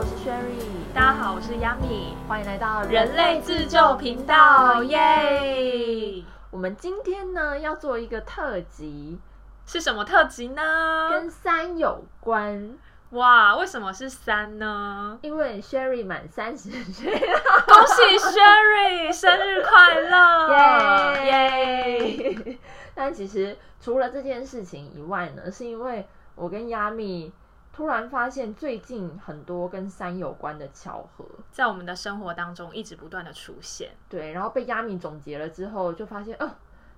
我是 Sherry，大家好，我是 Yami，欢迎来到人类自救频道，耶！我们今天呢要做一个特辑，是什么特辑呢？跟三有关。哇，为什么是三呢？因为 Sherry 满三十岁，恭喜 Sherry 生日快乐，耶耶！但其实除了这件事情以外呢，是因为我跟 Yami 突然发现最近很多跟三有关的巧合，在我们的生活当中一直不断的出现。对，然后被 Yami 总结了之后，就发现，哦，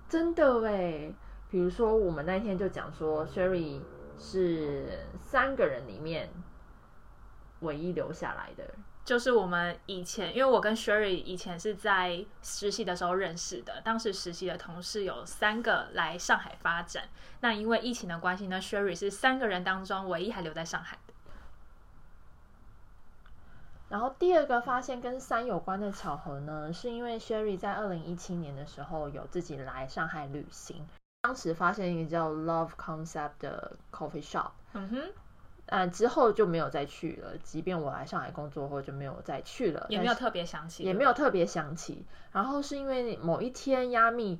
真的哎，比如说我们那天就讲说 Sherry。是三个人里面唯一留下来的，就是我们以前，因为我跟 Sherry 以前是在实习的时候认识的，当时实习的同事有三个来上海发展，那因为疫情的关系呢，Sherry 是三个人当中唯一还留在上海的。然后第二个发现跟三有关的巧合呢，是因为 Sherry 在二零一七年的时候有自己来上海旅行。当时发现一个叫 Love Concept 的 coffee shop，嗯哼，嗯，之后就没有再去了。即便我来上海工作后，就没有再去了，也没有特别想起，也没有特别想起。然后是因为某一天，亚密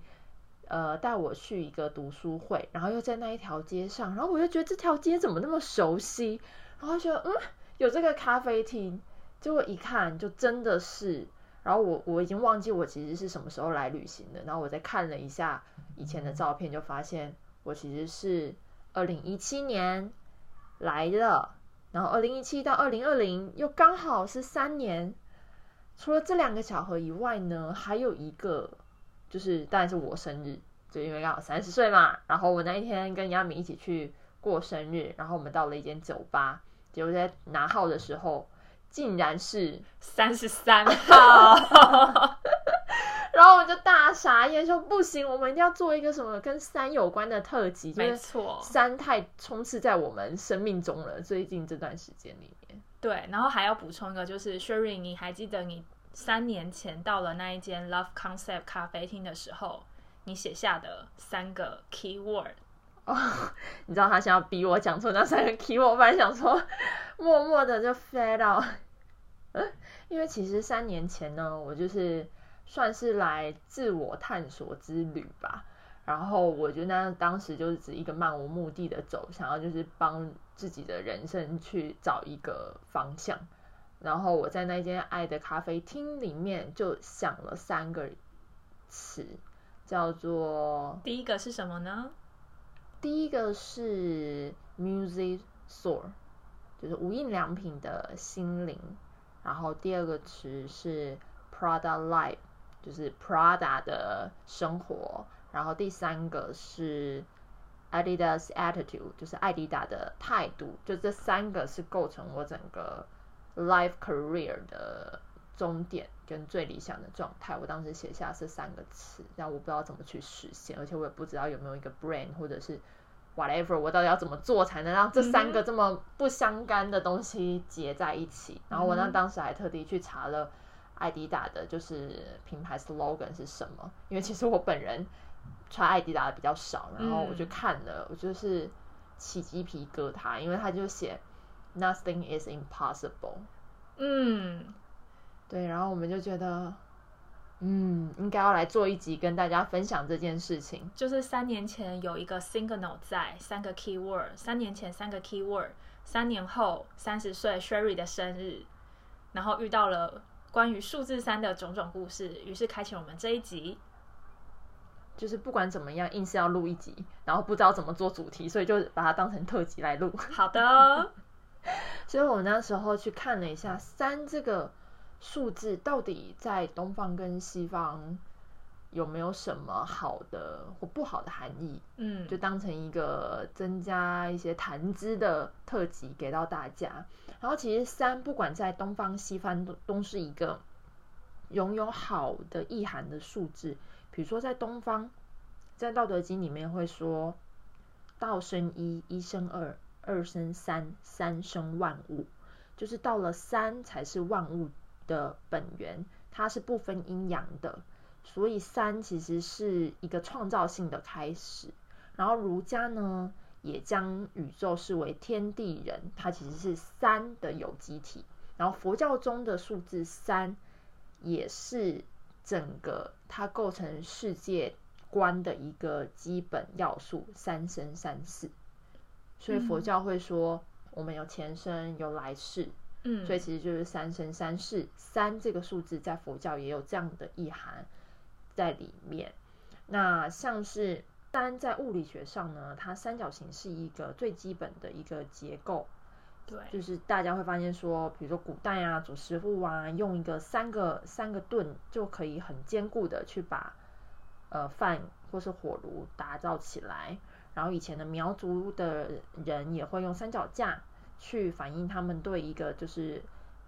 呃带我去一个读书会，然后又在那一条街上，然后我就觉得这条街怎么那么熟悉，然后觉得嗯有这个咖啡厅，结果一看就真的是。然后我我已经忘记我其实是什么时候来旅行的，然后我再看了一下以前的照片，就发现我其实是二零一七年来了，然后二零一七到二零二零又刚好是三年。除了这两个巧合以外呢，还有一个就是当然是我生日，就因为刚好三十岁嘛。然后我那一天跟亚米一起去过生日，然后我们到了一间酒吧，结果在拿号的时候。竟然是三十三号，然后我就大傻眼，说不行，我们一定要做一个什么跟三有关的特辑。没错，三太充斥在我们生命中了，最近这段时间里面。对，然后还要补充一个，就是 Sherry，你还记得你三年前到了那一间 Love Concept 咖啡厅的时候，你写下的三个 key word？哦，你知道他想要逼我讲出那三个 key，我本来想说默默的就 fade out，，因为其实三年前呢，我就是算是来自我探索之旅吧。然后我觉得当时就是指一个漫无目的的走，想要就是帮自己的人生去找一个方向。然后我在那间爱的咖啡厅里面就想了三个词，叫做第一个是什么呢？第一个是 Music Soul，就是无印良品的心灵。然后第二个词是 Prada Life，就是 Prada 的生活。然后第三个是 Adidas Attitude，就是艾迪达的态度。就这三个是构成我整个 life career 的终点跟最理想的状态。我当时写下这三个词，但我不知道怎么去实现，而且我也不知道有没有一个 brand 或者是。whatever，我到底要怎么做才能让这三个这么不相干的东西结在一起？然后我那当时还特地去查了艾迪达的，就是品牌 slogan 是什么？因为其实我本人穿艾迪达的比较少，然后我就看了，我就是起鸡皮疙瘩，因为他就写 nothing is impossible。嗯，对，然后我们就觉得。嗯，应该要来做一集跟大家分享这件事情。就是三年前有一个 signal 在三个 keyword，三年前三个 keyword，三年后三十岁 Sherry 的生日，然后遇到了关于数字三的种种故事，于是开启我们这一集。就是不管怎么样，硬是要录一集，然后不知道怎么做主题，所以就把它当成特辑来录。好的，所以我那时候去看了一下三这个。数字到底在东方跟西方有没有什么好的或不好的含义？嗯，就当成一个增加一些谈资的特辑给到大家。然后其实三不管在东方西方都都是一个拥有好的意涵的数字。比如说在东方，在《道德经》里面会说：“道生一，一生二，二生三，三生万物。”就是到了三才是万物。的本源，它是不分阴阳的，所以三其实是一个创造性的开始。然后儒家呢，也将宇宙视为天地人，它其实是三的有机体。然后佛教中的数字三也是整个它构成世界观的一个基本要素，三生三世。所以佛教会说，我们有前生有来世，嗯，所以其实就是三生三世。三这个数字在佛教也有这样的意涵在里面。那像是三在物理学上呢，它三角形是一个最基本的一个结构。对，就是大家会发现说，比如说古代啊，祖师傅啊，用一个三个三个盾就可以很坚固的去把呃饭或是火炉打造起来。然后以前的苗族的人也会用三脚架去反映他们对一个就是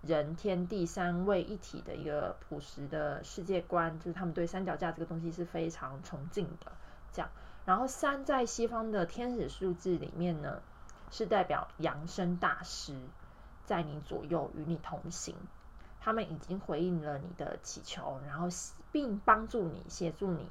人天地三位一体的一个朴实的世界观，就是他们对三脚架这个东西是非常崇敬的。这样，然后三在西方的天使数字里面呢，是代表扬声大师在你左右与你同行，他们已经回应了你的祈求，然后并帮助你协助你。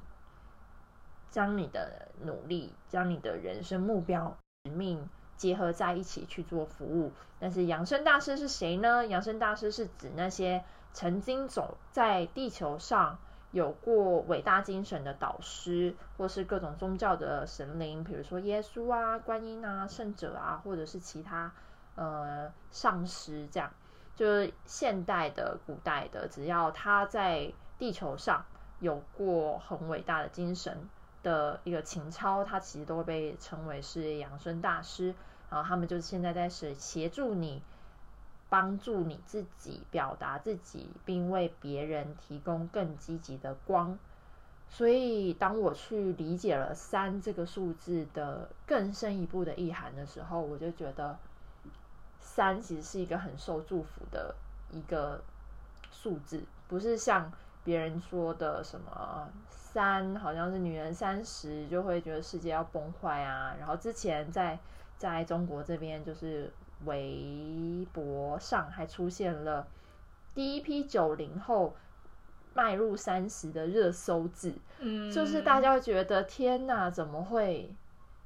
将你的努力、将你的人生目标、使命结合在一起去做服务。但是养生大师是谁呢？养生大师是指那些曾经走在地球上有过伟大精神的导师，或是各种宗教的神灵，比如说耶稣啊、观音啊、圣者啊，或者是其他呃上师。这样就是现代的、古代的，只要他在地球上有过很伟大的精神。的一个情操，他其实都被称为是养生大师，然后他们就现在在是协助你，帮助你自己表达自己，并为别人提供更积极的光。所以，当我去理解了三这个数字的更深一步的意涵的时候，我就觉得三其实是一个很受祝福的一个数字，不是像别人说的什么。三好像是女人三十就会觉得世界要崩坏啊，然后之前在在中国这边就是微博上还出现了第一批九零后迈入三十的热搜字，嗯，就是大家会觉得天哪，怎么会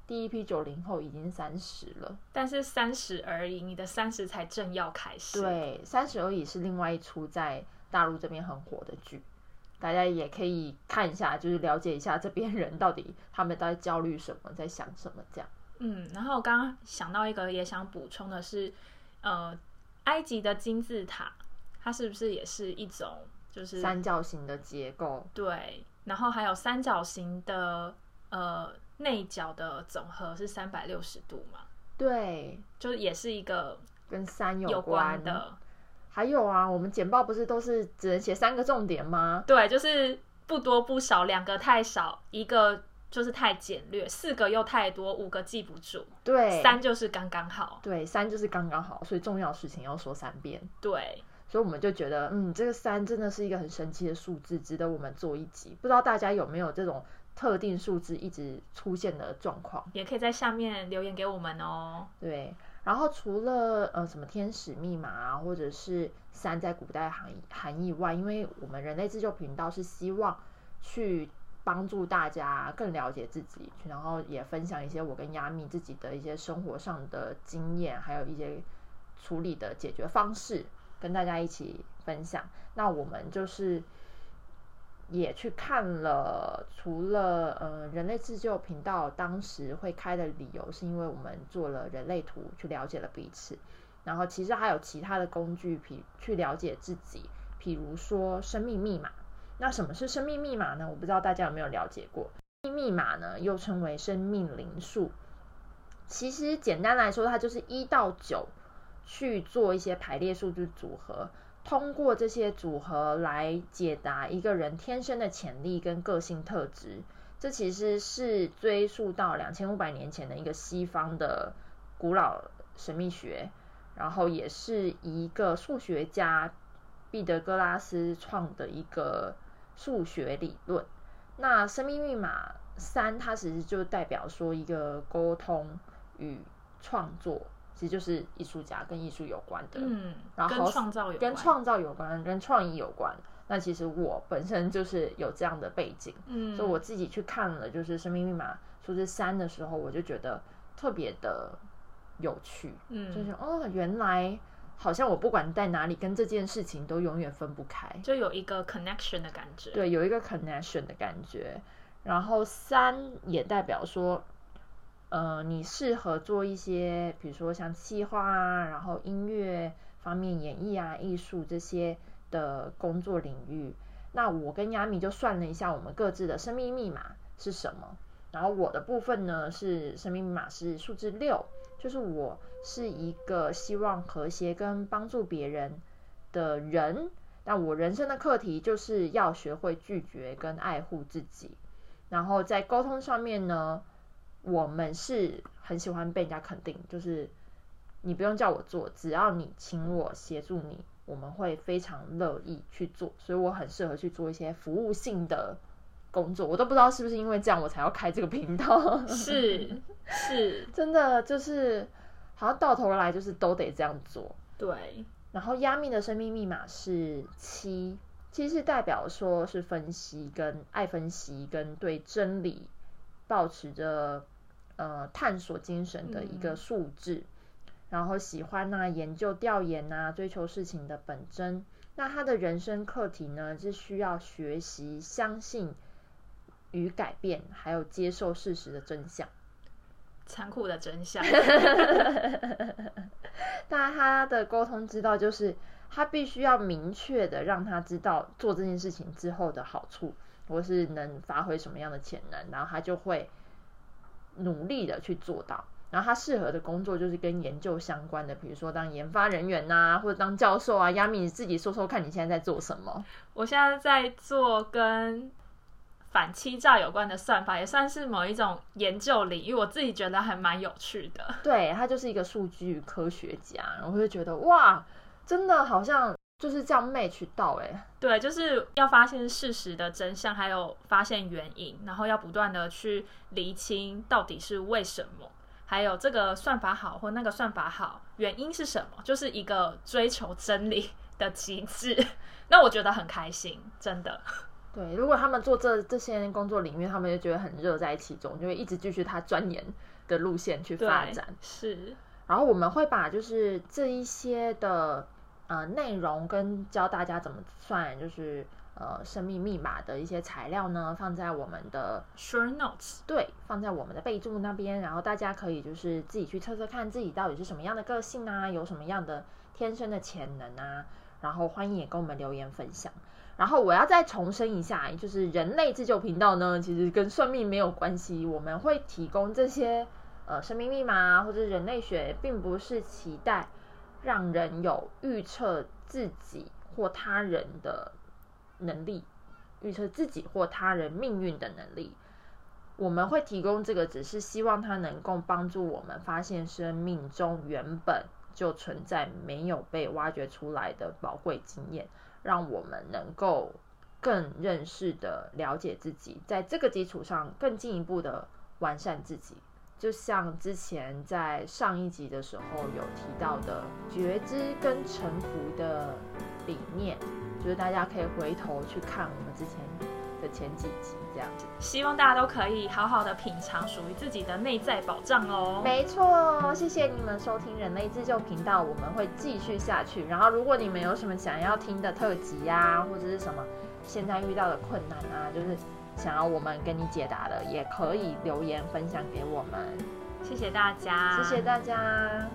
第一批九零后已经三十了？但是三十而已，你的三十才正要开始。对，三十而已是另外一出在大陆这边很火的剧。大家也可以看一下，就是了解一下这边人到底他们在焦虑什么，在想什么这样。嗯，然后我刚刚想到一个也想补充的是，呃，埃及的金字塔，它是不是也是一种就是三角形的结构？对，然后还有三角形的呃内角的总和是三百六十度嘛？对，就也是一个跟三有关的。还有啊，我们简报不是都是只能写三个重点吗？对，就是不多不少，两个太少，一个就是太简略，四个又太多，五个记不住。对，三就是刚刚好。对，三就是刚刚好，所以重要事情要说三遍。对，所以我们就觉得，嗯，这个三真的是一个很神奇的数字，值得我们做一集。不知道大家有没有这种特定数字一直出现的状况？也可以在下面留言给我们哦。对。然后除了呃什么天使密码啊，或者是三在古代含义含义外，因为我们人类自救频道是希望去帮助大家更了解自己，然后也分享一些我跟亚米自己的一些生活上的经验，还有一些处理的解决方式，跟大家一起分享。那我们就是。也去看了，除了呃人类自救频道当时会开的理由，是因为我们做了人类图去了解了彼此，然后其实还有其他的工具，比去了解自己，比如说生命密码。那什么是生命密码呢？我不知道大家有没有了解过。命密码呢，又称为生命灵数。其实简单来说，它就是一到九去做一些排列数字组合。通过这些组合来解答一个人天生的潜力跟个性特质，这其实是追溯到两千五百年前的一个西方的古老神秘学，然后也是一个数学家毕德哥拉斯创的一个数学理论。那生命密码三，它其实就代表说一个沟通与创作。其实就是艺术家跟艺术有关的，嗯，然后跟创造有跟创造有关，跟创意有关。那其实我本身就是有这样的背景，嗯，所以我自己去看了就是生命密码数字三的时候，我就觉得特别的有趣，嗯，就是哦，原来好像我不管在哪里，跟这件事情都永远分不开，就有一个 connection 的感觉。对，有一个 connection 的感觉。然后三也代表说，呃，你适合做一些，比如说像企划啊，然后音乐方面、演艺啊、艺术这些的工作领域。那我跟亚米就算了一下，我们各自的生命密码是什么。然后我的部分呢是生命密码是数字六，就是我是一个希望和谐跟帮助别人的人。那我人生的课题就是要学会拒绝跟爱护自己。然后在沟通上面呢，我们是很喜欢被人家肯定，就是你不用叫我做，只要你请我协助你，我们会非常乐意去做。所以我很适合去做一些服务性的工作。我都不知道是不是因为这样我才要开这个频道。是是，真的就是好像到头来就是都得这样做。对。然后压密的生命密码是七。其实代表说是分析跟爱分析跟对真理保持着呃探索精神的一个数字，然后喜欢呐研究调研呐追求事情的本真，那他的人生课题呢是需要学习相信与改变，还有接受事实的真相，残酷的真相。那他的沟通之道就是。他必须要明确的让他知道做这件事情之后的好处，或是能发挥什么样的潜能，然后他就会努力的去做到。然后他适合的工作就是跟研究相关的，比如说当研发人员呐，或者当教授啊。亚米，你自己说说看你现在在做什么？我现在在做跟反欺诈有关的算法，也算是某一种研究领域，我自己觉得还蛮有趣的。对他就是一个数据科学家，我会觉得哇。真的好像就是这样 match 到哎，对，就是要发现事实的真相，还有发现原因，然后要不断的去厘清到底是为什么，还有这个算法好或那个算法好，原因是什么，就是一个追求真理的极致。那我觉得很开心，真的。对，如果他们做这这些工作领域，他们就觉得很热在其中，就会一直继续他钻研的路线去发展。是，然后我们会把就是这一些的。呃，内容跟教大家怎么算，就是呃，生命密码的一些材料呢，放在我们的 short notes，对，放在我们的备注那边，然后大家可以就是自己去测测看自己到底是什么样的个性啊，有什么样的天生的潜能啊，然后欢迎也跟我们留言分享。然后我要再重申一下，就是人类自救频道呢，其实跟算命没有关系，我们会提供这些呃生命密码或者人类学，并不是期待。让人有预测自己或他人的能力，预测自己或他人命运的能力。我们会提供这个，只是希望它能够帮助我们发现生命中原本就存在没有被挖掘出来的宝贵经验，让我们能够更认识的了解自己，在这个基础上更进一步的完善自己。就像之前在上一集的时候有提到的觉知跟臣服的理念，就是大家可以回头去看我们之前的前几集，这样子。希望大家都可以好好的品尝属于自己的内在宝藏哦。没错，谢谢你们收听人类自救频道，我们会继续下去。然后，如果你们有什么想要听的特辑呀，或者是什么现在遇到的困难啊，就是。想要我们跟你解答的，也可以留言分享给我们。谢谢大家，谢谢大家。